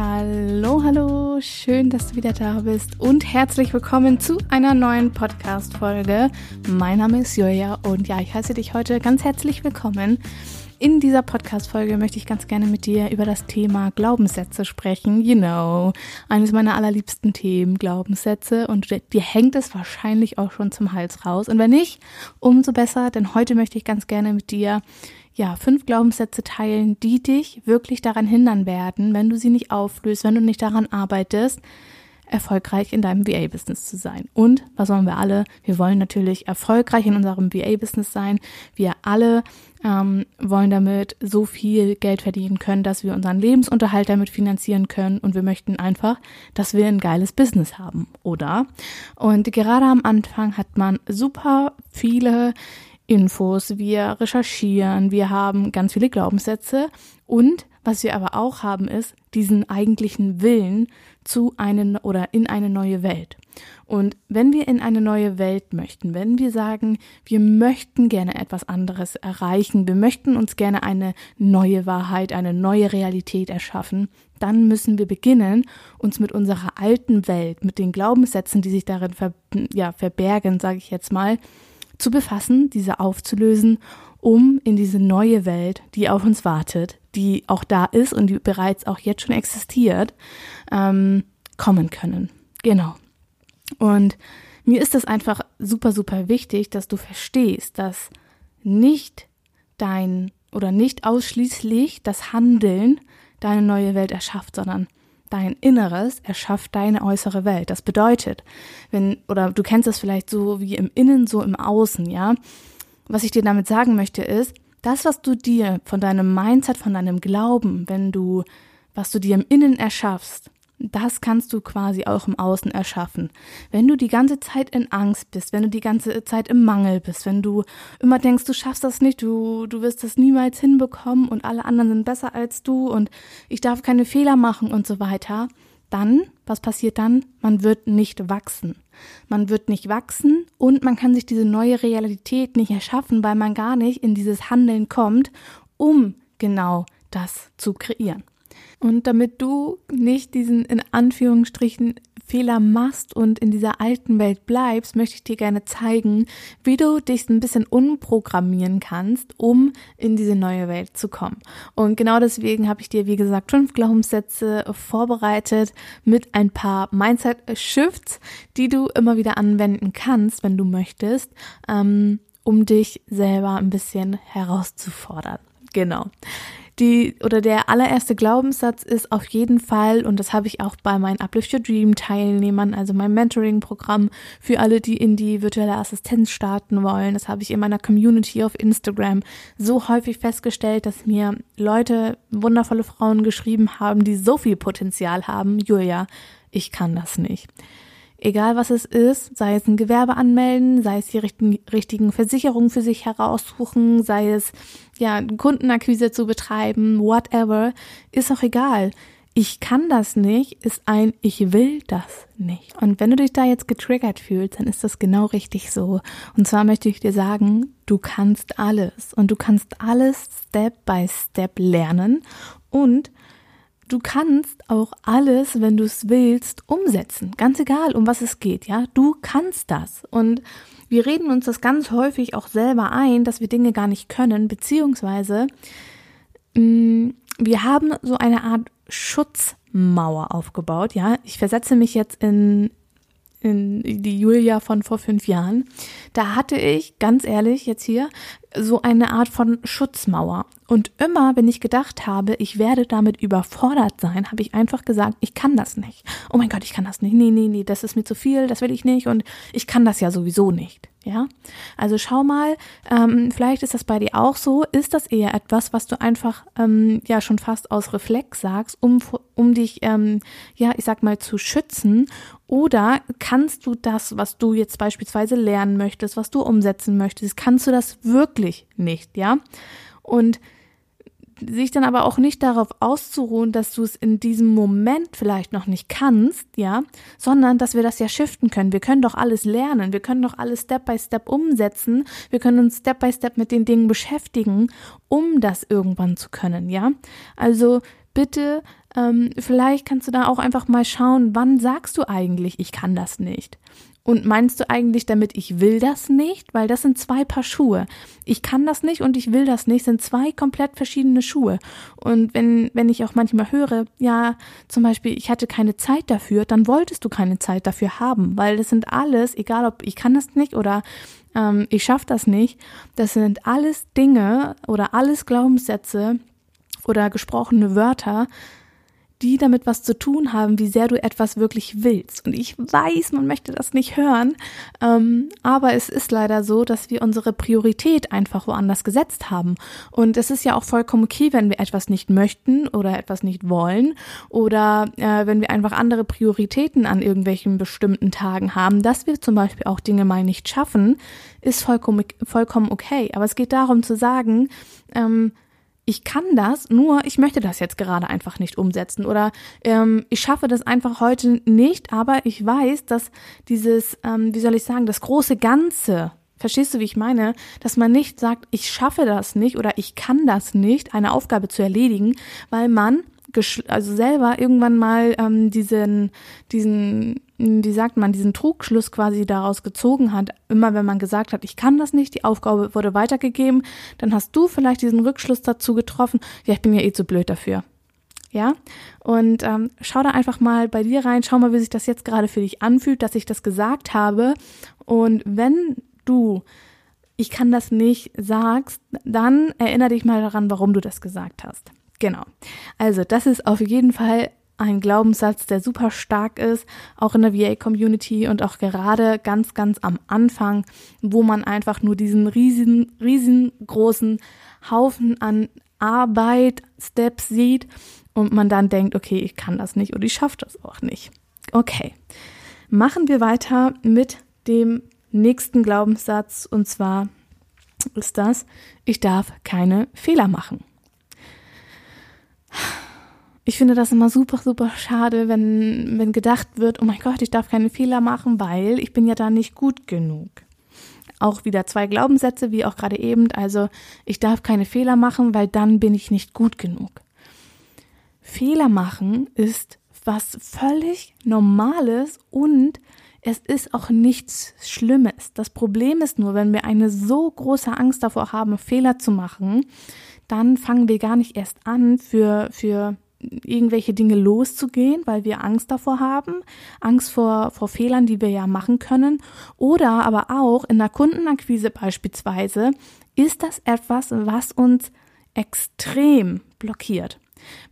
Hallo, hallo, schön, dass du wieder da bist und herzlich willkommen zu einer neuen Podcast-Folge. Mein Name ist Julia und ja, ich heiße dich heute ganz herzlich willkommen. In dieser Podcast-Folge möchte ich ganz gerne mit dir über das Thema Glaubenssätze sprechen. You know, eines meiner allerliebsten Themen, Glaubenssätze. Und dir hängt es wahrscheinlich auch schon zum Hals raus. Und wenn nicht, umso besser, denn heute möchte ich ganz gerne mit dir ja, fünf Glaubenssätze teilen, die dich wirklich daran hindern werden, wenn du sie nicht auflöst, wenn du nicht daran arbeitest, erfolgreich in deinem VA-Business zu sein. Und was wollen wir alle? Wir wollen natürlich erfolgreich in unserem VA-Business sein. Wir alle ähm, wollen damit so viel Geld verdienen können, dass wir unseren Lebensunterhalt damit finanzieren können. Und wir möchten einfach, dass wir ein geiles Business haben, oder? Und gerade am Anfang hat man super viele Infos, wir recherchieren, wir haben ganz viele Glaubenssätze und was wir aber auch haben ist diesen eigentlichen Willen zu einen oder in eine neue Welt. Und wenn wir in eine neue Welt möchten, wenn wir sagen, wir möchten gerne etwas anderes erreichen, wir möchten uns gerne eine neue Wahrheit, eine neue Realität erschaffen, dann müssen wir beginnen, uns mit unserer alten Welt, mit den Glaubenssätzen, die sich darin ver ja, verbergen, sage ich jetzt mal, zu befassen, diese aufzulösen, um in diese neue Welt, die auf uns wartet, die auch da ist und die bereits auch jetzt schon existiert, ähm, kommen können. Genau. Und mir ist es einfach super, super wichtig, dass du verstehst, dass nicht dein oder nicht ausschließlich das Handeln deine neue Welt erschafft, sondern dein Inneres erschafft deine äußere Welt. Das bedeutet, wenn, oder du kennst es vielleicht so wie im Innen, so im Außen, ja. Was ich dir damit sagen möchte ist, das, was du dir von deinem Mindset, von deinem Glauben, wenn du, was du dir im Innen erschaffst, das kannst du quasi auch im Außen erschaffen. Wenn du die ganze Zeit in Angst bist, wenn du die ganze Zeit im Mangel bist, wenn du immer denkst, du schaffst das nicht, du, du wirst das niemals hinbekommen und alle anderen sind besser als du und ich darf keine Fehler machen und so weiter, dann, was passiert dann? Man wird nicht wachsen. Man wird nicht wachsen und man kann sich diese neue Realität nicht erschaffen, weil man gar nicht in dieses Handeln kommt, um genau das zu kreieren. Und damit du nicht diesen in Anführungsstrichen Fehler machst und in dieser alten Welt bleibst, möchte ich dir gerne zeigen, wie du dich ein bisschen umprogrammieren kannst, um in diese neue Welt zu kommen. Und genau deswegen habe ich dir, wie gesagt, fünf Glaubenssätze vorbereitet mit ein paar Mindset-Shifts, die du immer wieder anwenden kannst, wenn du möchtest, ähm, um dich selber ein bisschen herauszufordern. Genau die oder der allererste Glaubenssatz ist auf jeden Fall, und das habe ich auch bei meinen Uplift Your Dream Teilnehmern, also meinem Mentoring-Programm für alle, die in die virtuelle Assistenz starten wollen. Das habe ich in meiner Community auf Instagram so häufig festgestellt, dass mir Leute, wundervolle Frauen geschrieben haben, die so viel Potenzial haben. Julia, ich kann das nicht egal was es ist, sei es ein Gewerbe anmelden, sei es die richtigen, richtigen Versicherungen für sich heraussuchen, sei es ja Kundenakquise zu betreiben, whatever, ist auch egal. Ich kann das nicht, ist ein Ich will das nicht. Und wenn du dich da jetzt getriggert fühlst, dann ist das genau richtig so. Und zwar möchte ich dir sagen, du kannst alles und du kannst alles Step by Step lernen und du kannst auch alles, wenn du es willst, umsetzen. Ganz egal, um was es geht, ja. Du kannst das. Und wir reden uns das ganz häufig auch selber ein, dass wir Dinge gar nicht können, beziehungsweise mh, mm, wir haben so eine Art Schutzmauer aufgebaut, ja. Ich versetze mich jetzt in, in die Julia von vor fünf Jahren. Da hatte ich, ganz ehrlich, jetzt hier, so eine Art von Schutzmauer. Und immer, wenn ich gedacht habe, ich werde damit überfordert sein, habe ich einfach gesagt, ich kann das nicht. Oh mein Gott, ich kann das nicht. Nee, nee, nee, das ist mir zu viel, das will ich nicht und ich kann das ja sowieso nicht. Ja, also schau mal, ähm, vielleicht ist das bei dir auch so. Ist das eher etwas, was du einfach ähm, ja schon fast aus Reflex sagst, um um dich ähm, ja ich sag mal zu schützen? Oder kannst du das, was du jetzt beispielsweise lernen möchtest, was du umsetzen möchtest, kannst du das wirklich wirklich nicht, ja. Und sich dann aber auch nicht darauf auszuruhen, dass du es in diesem Moment vielleicht noch nicht kannst, ja, sondern dass wir das ja shiften können. Wir können doch alles lernen, wir können doch alles Step by Step umsetzen, wir können uns Step by Step mit den Dingen beschäftigen, um das irgendwann zu können, ja. Also bitte, ähm, vielleicht kannst du da auch einfach mal schauen, wann sagst du eigentlich, ich kann das nicht. Und meinst du eigentlich damit, ich will das nicht? Weil das sind zwei Paar Schuhe. Ich kann das nicht und ich will das nicht, sind zwei komplett verschiedene Schuhe. Und wenn, wenn ich auch manchmal höre, ja, zum Beispiel, ich hatte keine Zeit dafür, dann wolltest du keine Zeit dafür haben, weil das sind alles, egal ob ich kann das nicht oder ähm, ich schaffe das nicht, das sind alles Dinge oder alles Glaubenssätze oder gesprochene Wörter, die damit was zu tun haben, wie sehr du etwas wirklich willst. Und ich weiß, man möchte das nicht hören, ähm, aber es ist leider so, dass wir unsere Priorität einfach woanders gesetzt haben. Und es ist ja auch vollkommen okay, wenn wir etwas nicht möchten oder etwas nicht wollen oder äh, wenn wir einfach andere Prioritäten an irgendwelchen bestimmten Tagen haben, dass wir zum Beispiel auch Dinge mal nicht schaffen, ist vollkommen, vollkommen okay. Aber es geht darum zu sagen, ähm, ich kann das, nur ich möchte das jetzt gerade einfach nicht umsetzen oder ähm, ich schaffe das einfach heute nicht, aber ich weiß, dass dieses, ähm, wie soll ich sagen, das große Ganze, verstehst du, wie ich meine, dass man nicht sagt, ich schaffe das nicht oder ich kann das nicht, eine Aufgabe zu erledigen, weil man also selber irgendwann mal ähm, diesen, diesen, wie sagt man, diesen Trugschluss quasi daraus gezogen hat. Immer wenn man gesagt hat, ich kann das nicht, die Aufgabe wurde weitergegeben, dann hast du vielleicht diesen Rückschluss dazu getroffen, ja, ich bin ja eh zu blöd dafür. Ja, und ähm, schau da einfach mal bei dir rein, schau mal, wie sich das jetzt gerade für dich anfühlt, dass ich das gesagt habe. Und wenn du ich kann das nicht sagst, dann erinnere dich mal daran, warum du das gesagt hast. Genau. Also das ist auf jeden Fall ein Glaubenssatz, der super stark ist, auch in der VA-Community und auch gerade ganz, ganz am Anfang, wo man einfach nur diesen riesen, riesengroßen Haufen an Arbeit, Steps sieht und man dann denkt, okay, ich kann das nicht oder ich schaffe das auch nicht. Okay. Machen wir weiter mit dem nächsten Glaubenssatz und zwar ist das, ich darf keine Fehler machen. Ich finde das immer super, super schade, wenn, wenn gedacht wird, oh mein Gott, ich darf keine Fehler machen, weil ich bin ja da nicht gut genug. Auch wieder zwei Glaubenssätze, wie auch gerade eben. Also, ich darf keine Fehler machen, weil dann bin ich nicht gut genug. Fehler machen ist was völlig Normales und es ist auch nichts Schlimmes. Das Problem ist nur, wenn wir eine so große Angst davor haben, Fehler zu machen, dann fangen wir gar nicht erst an, für, für irgendwelche Dinge loszugehen, weil wir Angst davor haben, Angst vor, vor Fehlern, die wir ja machen können. Oder aber auch in der Kundenakquise beispielsweise ist das etwas, was uns extrem blockiert.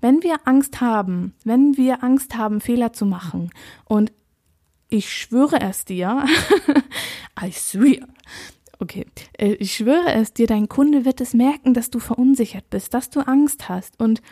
Wenn wir Angst haben, wenn wir Angst haben, Fehler zu machen und ich schwöre es dir, I swear, okay, äh, ich schwöre es dir, dein Kunde wird es merken, dass du verunsichert bist, dass du Angst hast und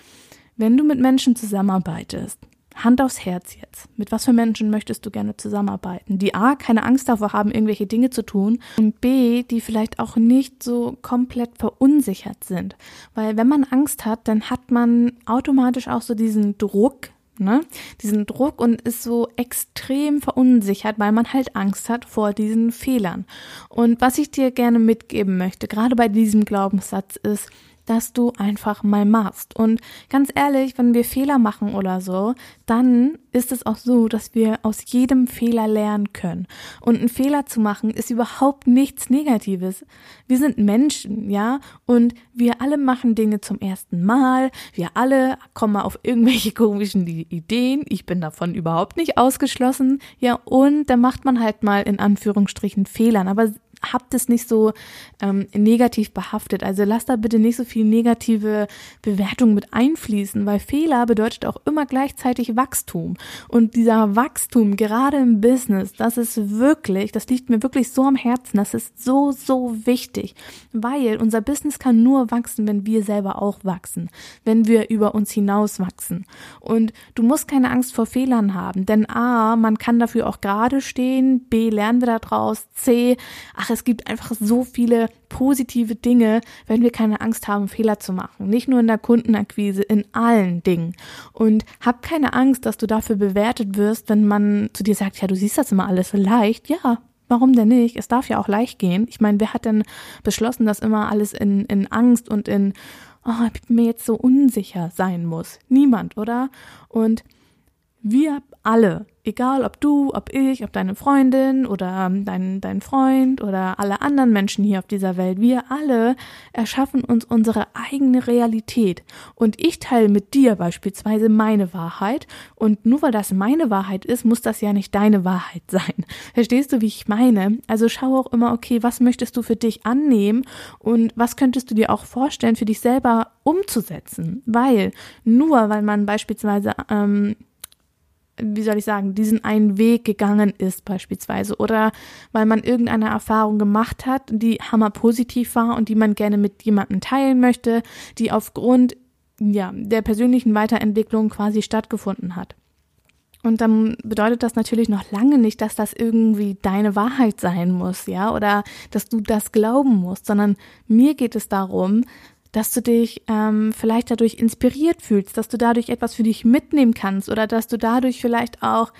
wenn du mit Menschen zusammenarbeitest, Hand aufs Herz jetzt. Mit was für Menschen möchtest du gerne zusammenarbeiten? Die A, keine Angst davor haben, irgendwelche Dinge zu tun und B, die vielleicht auch nicht so komplett verunsichert sind. Weil wenn man Angst hat, dann hat man automatisch auch so diesen Druck, ne? Diesen Druck und ist so extrem verunsichert, weil man halt Angst hat vor diesen Fehlern. Und was ich dir gerne mitgeben möchte, gerade bei diesem Glaubenssatz ist, dass du einfach mal machst. Und ganz ehrlich, wenn wir Fehler machen oder so, dann ist es auch so, dass wir aus jedem Fehler lernen können. Und einen Fehler zu machen ist überhaupt nichts Negatives. Wir sind Menschen, ja, und wir alle machen Dinge zum ersten Mal. Wir alle kommen auf irgendwelche komischen Ideen. Ich bin davon überhaupt nicht ausgeschlossen, ja, und da macht man halt mal in Anführungsstrichen Fehlern. Aber habt es nicht so ähm, negativ behaftet. Also lasst da bitte nicht so viel negative Bewertung mit einfließen, weil Fehler bedeutet auch immer gleichzeitig Wachstum. Und dieser Wachstum, gerade im Business, das ist wirklich, das liegt mir wirklich so am Herzen, das ist so, so wichtig, weil unser Business kann nur wachsen, wenn wir selber auch wachsen, wenn wir über uns hinaus wachsen. Und du musst keine Angst vor Fehlern haben, denn A, man kann dafür auch gerade stehen, B, lernen wir daraus, C, ach, es gibt einfach so viele positive Dinge, wenn wir keine Angst haben, Fehler zu machen. Nicht nur in der Kundenakquise, in allen Dingen. Und hab keine Angst, dass du dafür bewertet wirst, wenn man zu dir sagt, ja, du siehst das immer alles so leicht. Ja, warum denn nicht? Es darf ja auch leicht gehen. Ich meine, wer hat denn beschlossen, dass immer alles in, in Angst und in, oh, ich bin mir jetzt so unsicher sein muss? Niemand, oder? Und wir alle, egal ob du, ob ich, ob deine Freundin oder dein, dein Freund oder alle anderen Menschen hier auf dieser Welt, wir alle erschaffen uns unsere eigene Realität. Und ich teile mit dir beispielsweise meine Wahrheit. Und nur weil das meine Wahrheit ist, muss das ja nicht deine Wahrheit sein. Verstehst du, wie ich meine? Also schau auch immer, okay, was möchtest du für dich annehmen und was könntest du dir auch vorstellen, für dich selber umzusetzen? Weil nur weil man beispielsweise ähm, wie soll ich sagen, diesen einen Weg gegangen ist beispielsweise oder weil man irgendeine Erfahrung gemacht hat, die hammer positiv war und die man gerne mit jemandem teilen möchte, die aufgrund ja, der persönlichen Weiterentwicklung quasi stattgefunden hat. Und dann bedeutet das natürlich noch lange nicht, dass das irgendwie deine Wahrheit sein muss, ja, oder dass du das glauben musst, sondern mir geht es darum, dass du dich ähm, vielleicht dadurch inspiriert fühlst, dass du dadurch etwas für dich mitnehmen kannst oder dass du dadurch vielleicht auch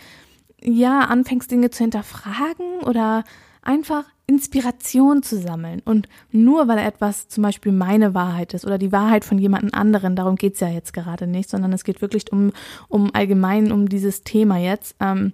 ja anfängst Dinge zu hinterfragen oder einfach Inspiration zu sammeln. Und nur weil etwas zum Beispiel meine Wahrheit ist oder die Wahrheit von jemandem anderen, darum geht's ja jetzt gerade nicht, sondern es geht wirklich um, um allgemein um dieses Thema jetzt. Ähm,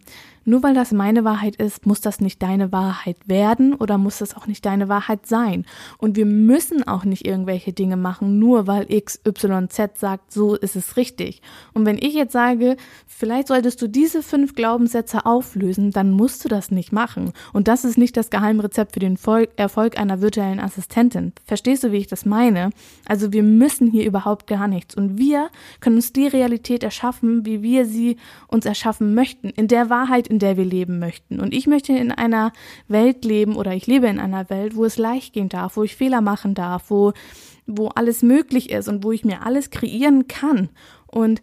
nur weil das meine Wahrheit ist, muss das nicht deine Wahrheit werden oder muss das auch nicht deine Wahrheit sein. Und wir müssen auch nicht irgendwelche Dinge machen, nur weil XYZ sagt, so ist es richtig. Und wenn ich jetzt sage, vielleicht solltest du diese fünf Glaubenssätze auflösen, dann musst du das nicht machen. Und das ist nicht das Geheimrezept für den Erfolg einer virtuellen Assistentin. Verstehst du, wie ich das meine? Also wir müssen hier überhaupt gar nichts. Und wir können uns die Realität erschaffen, wie wir sie uns erschaffen möchten. In der Wahrheit, in der wir leben möchten. Und ich möchte in einer Welt leben oder ich lebe in einer Welt, wo es leicht gehen darf, wo ich Fehler machen darf, wo, wo alles möglich ist und wo ich mir alles kreieren kann. Und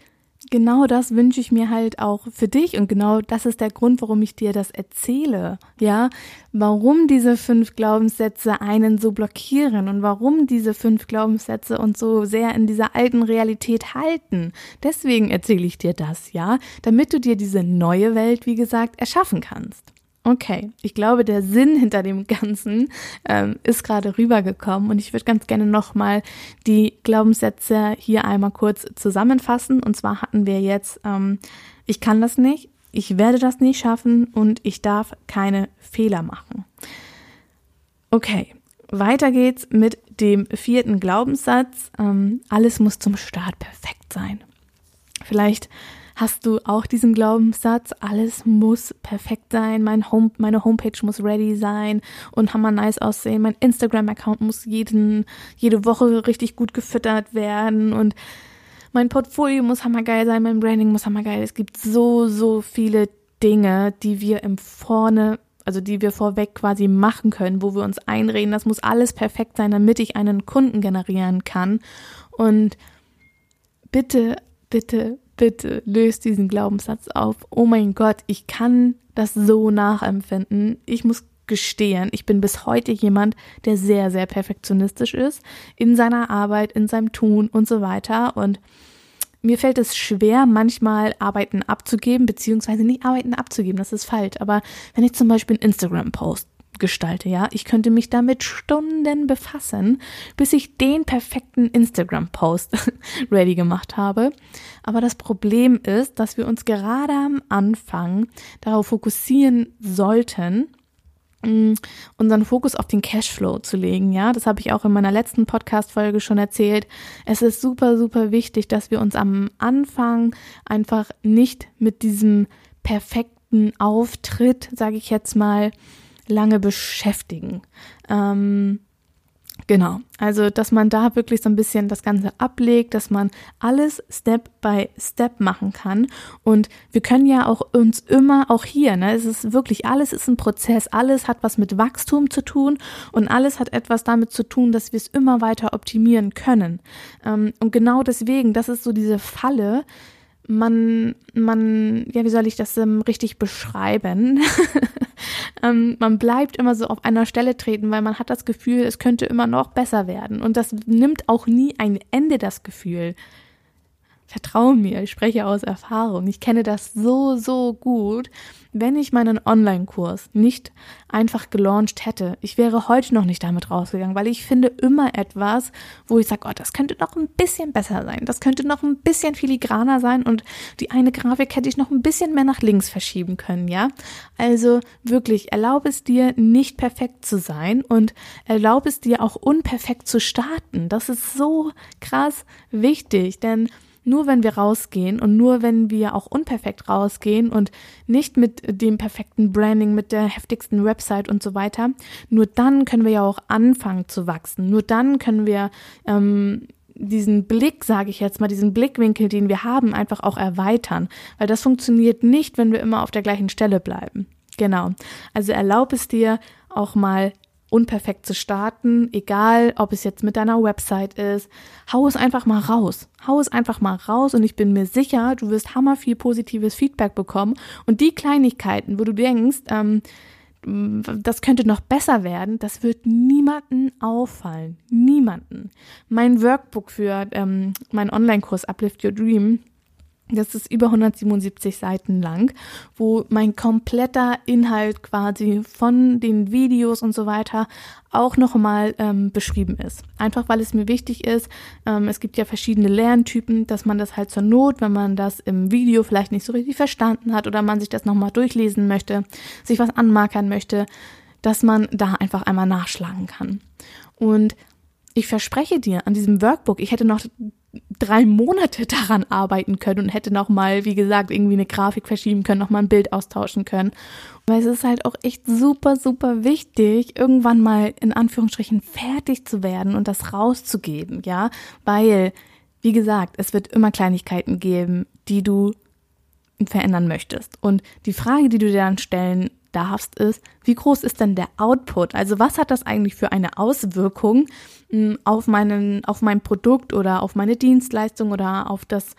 genau das wünsche ich mir halt auch für dich und genau das ist der Grund, warum ich dir das erzähle. Ja, warum diese fünf Glaubenssätze einen so blockieren und warum diese fünf Glaubenssätze uns so sehr in dieser alten Realität halten. Deswegen erzähle ich dir das, ja, damit du dir diese neue Welt, wie gesagt, erschaffen kannst. Okay, ich glaube, der Sinn hinter dem Ganzen ähm, ist gerade rübergekommen und ich würde ganz gerne nochmal die Glaubenssätze hier einmal kurz zusammenfassen. Und zwar hatten wir jetzt, ähm, ich kann das nicht, ich werde das nicht schaffen und ich darf keine Fehler machen. Okay, weiter geht's mit dem vierten Glaubenssatz. Ähm, alles muss zum Start perfekt sein. Vielleicht Hast du auch diesen Glaubenssatz, alles muss perfekt sein, mein Home, meine Homepage muss ready sein und hammer nice aussehen, mein Instagram-Account muss jeden, jede Woche richtig gut gefüttert werden und mein Portfolio muss hammergeil sein, mein Branding muss hammergeil. Es gibt so, so viele Dinge, die wir im Vorne also die wir vorweg quasi machen können, wo wir uns einreden, das muss alles perfekt sein, damit ich einen Kunden generieren kann. Und bitte, bitte, bitte löst diesen Glaubenssatz auf. Oh mein Gott, ich kann das so nachempfinden. Ich muss gestehen, ich bin bis heute jemand, der sehr, sehr perfektionistisch ist in seiner Arbeit, in seinem Tun und so weiter. Und mir fällt es schwer, manchmal Arbeiten abzugeben, beziehungsweise nicht Arbeiten abzugeben, das ist falsch. Aber wenn ich zum Beispiel einen Instagram-Post gestalte, ja. Ich könnte mich damit Stunden befassen, bis ich den perfekten Instagram-Post ready gemacht habe. Aber das Problem ist, dass wir uns gerade am Anfang darauf fokussieren sollten, mm, unseren Fokus auf den Cashflow zu legen, ja. Das habe ich auch in meiner letzten Podcast-Folge schon erzählt. Es ist super, super wichtig, dass wir uns am Anfang einfach nicht mit diesem perfekten Auftritt, sage ich jetzt mal, lange beschäftigen. Ähm, Genau, also dass man da wirklich so ein bisschen das Ganze ablegt, dass man alles Step by Step machen kann. Und wir können ja auch uns immer, auch hier, ne, es ist wirklich, alles ist ein Prozess, alles hat was mit Wachstum zu tun und alles hat etwas damit zu tun, dass wir es immer weiter optimieren können. Ähm, und genau deswegen, das ist so diese Falle, man, man, ja, wie soll ich das ähm, richtig beschreiben? ähm, man bleibt immer so auf einer Stelle treten, weil man hat das Gefühl, es könnte immer noch besser werden. Und das nimmt auch nie ein Ende, das Gefühl. Vertrau mir, ich spreche aus Erfahrung. Ich kenne das so, so gut. Wenn ich meinen Online-Kurs nicht einfach gelauncht hätte, ich wäre heute noch nicht damit rausgegangen, weil ich finde immer etwas, wo ich sage, oh, das könnte noch ein bisschen besser sein, das könnte noch ein bisschen filigraner sein und die eine Grafik hätte ich noch ein bisschen mehr nach links verschieben können, ja? Also wirklich, erlaube es dir, nicht perfekt zu sein und erlaube es dir auch unperfekt zu starten. Das ist so krass wichtig, denn nur wenn wir rausgehen und nur wenn wir auch unperfekt rausgehen und nicht mit dem perfekten Branding, mit der heftigsten Website und so weiter, nur dann können wir ja auch anfangen zu wachsen. Nur dann können wir ähm, diesen Blick, sage ich jetzt mal, diesen Blickwinkel, den wir haben, einfach auch erweitern. Weil das funktioniert nicht, wenn wir immer auf der gleichen Stelle bleiben. Genau. Also erlaub es dir auch mal unperfekt zu starten, egal ob es jetzt mit deiner Website ist. Hau es einfach mal raus. Hau es einfach mal raus und ich bin mir sicher, du wirst hammer viel positives Feedback bekommen. Und die Kleinigkeiten, wo du denkst, ähm, das könnte noch besser werden, das wird niemanden auffallen. Niemanden. Mein Workbook für ähm, meinen Online-Kurs Uplift Your Dream das ist über 177 Seiten lang, wo mein kompletter Inhalt quasi von den Videos und so weiter auch nochmal ähm, beschrieben ist. Einfach weil es mir wichtig ist, ähm, es gibt ja verschiedene Lerntypen, dass man das halt zur Not, wenn man das im Video vielleicht nicht so richtig verstanden hat oder man sich das nochmal durchlesen möchte, sich was anmarkern möchte, dass man da einfach einmal nachschlagen kann. Und ich verspreche dir an diesem Workbook, ich hätte noch drei Monate daran arbeiten können und hätte noch mal, wie gesagt, irgendwie eine Grafik verschieben können, noch mal ein Bild austauschen können. Weil es ist halt auch echt super, super wichtig, irgendwann mal in Anführungsstrichen fertig zu werden und das rauszugeben, ja, weil, wie gesagt, es wird immer Kleinigkeiten geben, die du verändern möchtest. Und die Frage, die du dir dann stellen darfst, ist, wie groß ist denn der Output? Also was hat das eigentlich für eine Auswirkung hm, auf meinen, auf mein Produkt oder auf meine Dienstleistung oder auf das,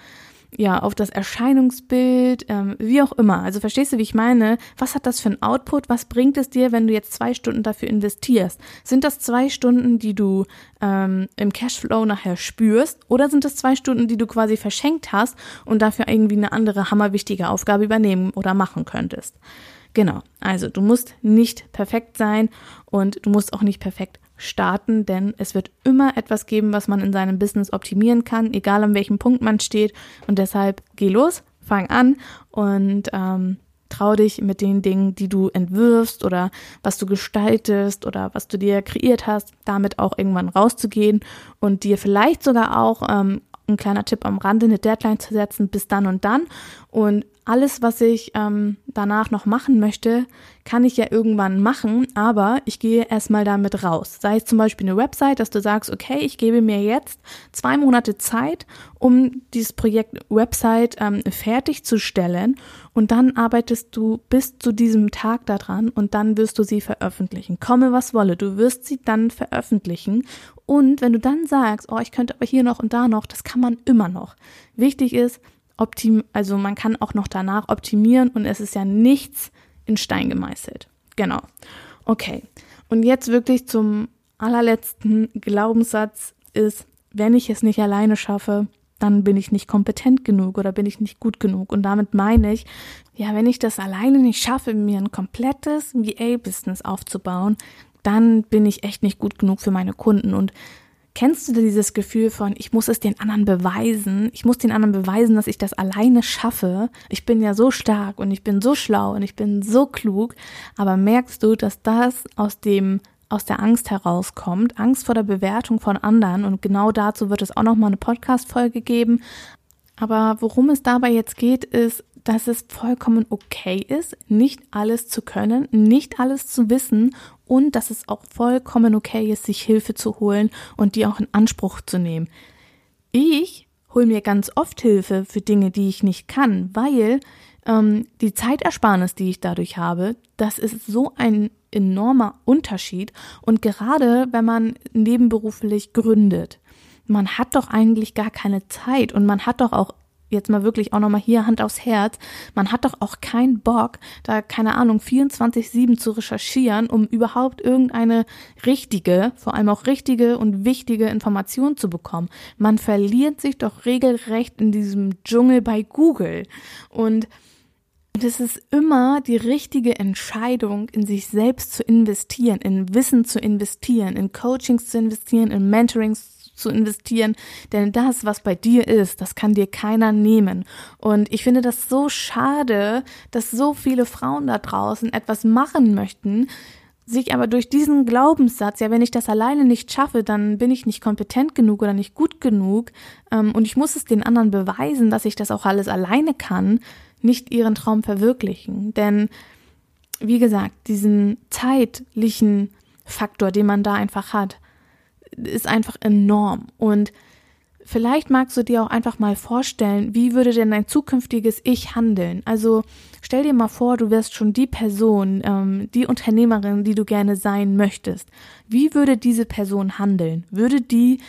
ja, auf das Erscheinungsbild, ähm, wie auch immer. Also verstehst du, wie ich meine? Was hat das für ein Output? Was bringt es dir, wenn du jetzt zwei Stunden dafür investierst? Sind das zwei Stunden, die du ähm, im Cashflow nachher spürst? Oder sind das zwei Stunden, die du quasi verschenkt hast und dafür irgendwie eine andere hammerwichtige Aufgabe übernehmen oder machen könntest? Genau, also du musst nicht perfekt sein und du musst auch nicht perfekt starten, denn es wird immer etwas geben, was man in seinem Business optimieren kann, egal an welchem Punkt man steht. Und deshalb geh los, fang an und ähm, trau dich mit den Dingen, die du entwirfst oder was du gestaltest oder was du dir kreiert hast, damit auch irgendwann rauszugehen und dir vielleicht sogar auch ähm, ein kleiner Tipp am Rande, eine Deadline zu setzen bis dann und dann und alles, was ich ähm, danach noch machen möchte, kann ich ja irgendwann machen, aber ich gehe erstmal damit raus. Sei es zum Beispiel eine Website, dass du sagst, okay, ich gebe mir jetzt zwei Monate Zeit, um dieses Projekt Website ähm, fertigzustellen und dann arbeitest du bis zu diesem Tag daran und dann wirst du sie veröffentlichen. Komme was wolle, du wirst sie dann veröffentlichen und wenn du dann sagst, oh, ich könnte aber hier noch und da noch, das kann man immer noch. Wichtig ist, optim, also man kann auch noch danach optimieren und es ist ja nichts in Stein gemeißelt. Genau. Okay. Und jetzt wirklich zum allerletzten Glaubenssatz ist, wenn ich es nicht alleine schaffe, dann bin ich nicht kompetent genug oder bin ich nicht gut genug. Und damit meine ich, ja, wenn ich das alleine nicht schaffe, mir ein komplettes VA-Business aufzubauen, dann bin ich echt nicht gut genug für meine Kunden. Und Kennst du dieses Gefühl von, ich muss es den anderen beweisen, ich muss den anderen beweisen, dass ich das alleine schaffe. Ich bin ja so stark und ich bin so schlau und ich bin so klug, aber merkst du, dass das aus dem aus der Angst herauskommt, Angst vor der Bewertung von anderen und genau dazu wird es auch noch mal eine Podcast Folge geben. Aber worum es dabei jetzt geht, ist dass es vollkommen okay ist, nicht alles zu können, nicht alles zu wissen und dass es auch vollkommen okay ist, sich Hilfe zu holen und die auch in Anspruch zu nehmen. Ich hole mir ganz oft Hilfe für Dinge, die ich nicht kann, weil ähm, die Zeitersparnis, die ich dadurch habe, das ist so ein enormer Unterschied. Und gerade wenn man nebenberuflich gründet, man hat doch eigentlich gar keine Zeit und man hat doch auch jetzt mal wirklich auch nochmal hier Hand aufs Herz, man hat doch auch keinen Bock, da keine Ahnung, 24-7 zu recherchieren, um überhaupt irgendeine richtige, vor allem auch richtige und wichtige Information zu bekommen. Man verliert sich doch regelrecht in diesem Dschungel bei Google. Und es ist immer die richtige Entscheidung, in sich selbst zu investieren, in Wissen zu investieren, in Coachings zu investieren, in Mentorings zu investieren, denn das, was bei dir ist, das kann dir keiner nehmen. Und ich finde das so schade, dass so viele Frauen da draußen etwas machen möchten, sich aber durch diesen Glaubenssatz, ja, wenn ich das alleine nicht schaffe, dann bin ich nicht kompetent genug oder nicht gut genug ähm, und ich muss es den anderen beweisen, dass ich das auch alles alleine kann, nicht ihren Traum verwirklichen. Denn, wie gesagt, diesen zeitlichen Faktor, den man da einfach hat, ist einfach enorm. Und vielleicht magst du dir auch einfach mal vorstellen, wie würde denn dein zukünftiges Ich handeln? Also stell dir mal vor, du wärst schon die Person, ähm, die Unternehmerin, die du gerne sein möchtest. Wie würde diese Person handeln? Würde die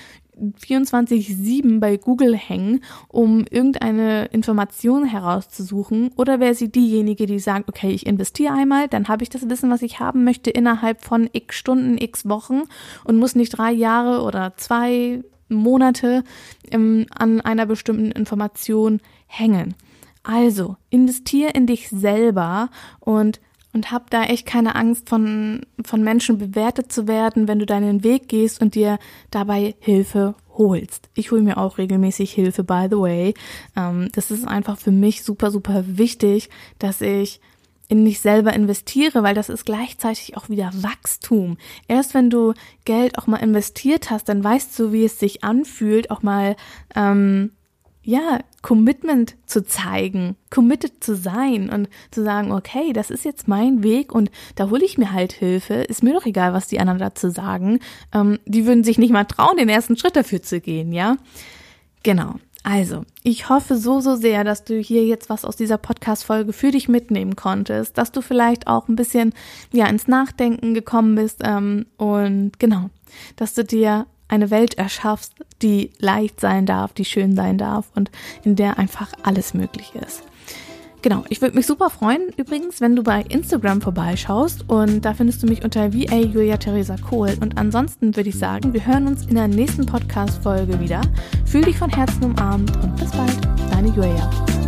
24-7 bei Google hängen, um irgendeine Information herauszusuchen? Oder wäre sie diejenige, die sagt, okay, ich investiere einmal, dann habe ich das Wissen, was ich haben möchte, innerhalb von x Stunden, x Wochen und muss nicht drei Jahre oder zwei Monate ähm, an einer bestimmten Information hängen? Also, investier in dich selber und und hab da echt keine Angst von, von Menschen bewertet zu werden, wenn du deinen Weg gehst und dir dabei Hilfe holst. Ich hole mir auch regelmäßig Hilfe, by the way. Ähm, das ist einfach für mich super, super wichtig, dass ich in mich selber investiere, weil das ist gleichzeitig auch wieder Wachstum. Erst wenn du Geld auch mal investiert hast, dann weißt du, wie es sich anfühlt, auch mal ähm, ja, Commitment zu zeigen, committed zu sein und zu sagen, okay, das ist jetzt mein Weg und da hole ich mir halt Hilfe, ist mir doch egal, was die anderen dazu sagen. Ähm, die würden sich nicht mal trauen, den ersten Schritt dafür zu gehen, ja? Genau. Also, ich hoffe so, so sehr, dass du hier jetzt was aus dieser Podcast-Folge für dich mitnehmen konntest, dass du vielleicht auch ein bisschen, ja, ins Nachdenken gekommen bist, ähm, und genau, dass du dir eine Welt erschaffst, die leicht sein darf, die schön sein darf und in der einfach alles möglich ist. Genau, ich würde mich super freuen übrigens, wenn du bei Instagram vorbeischaust und da findest du mich unter VA Julia Theresa Kohl und ansonsten würde ich sagen, wir hören uns in der nächsten Podcast-Folge wieder. Fühl dich von Herzen umarmt und bis bald, deine Julia.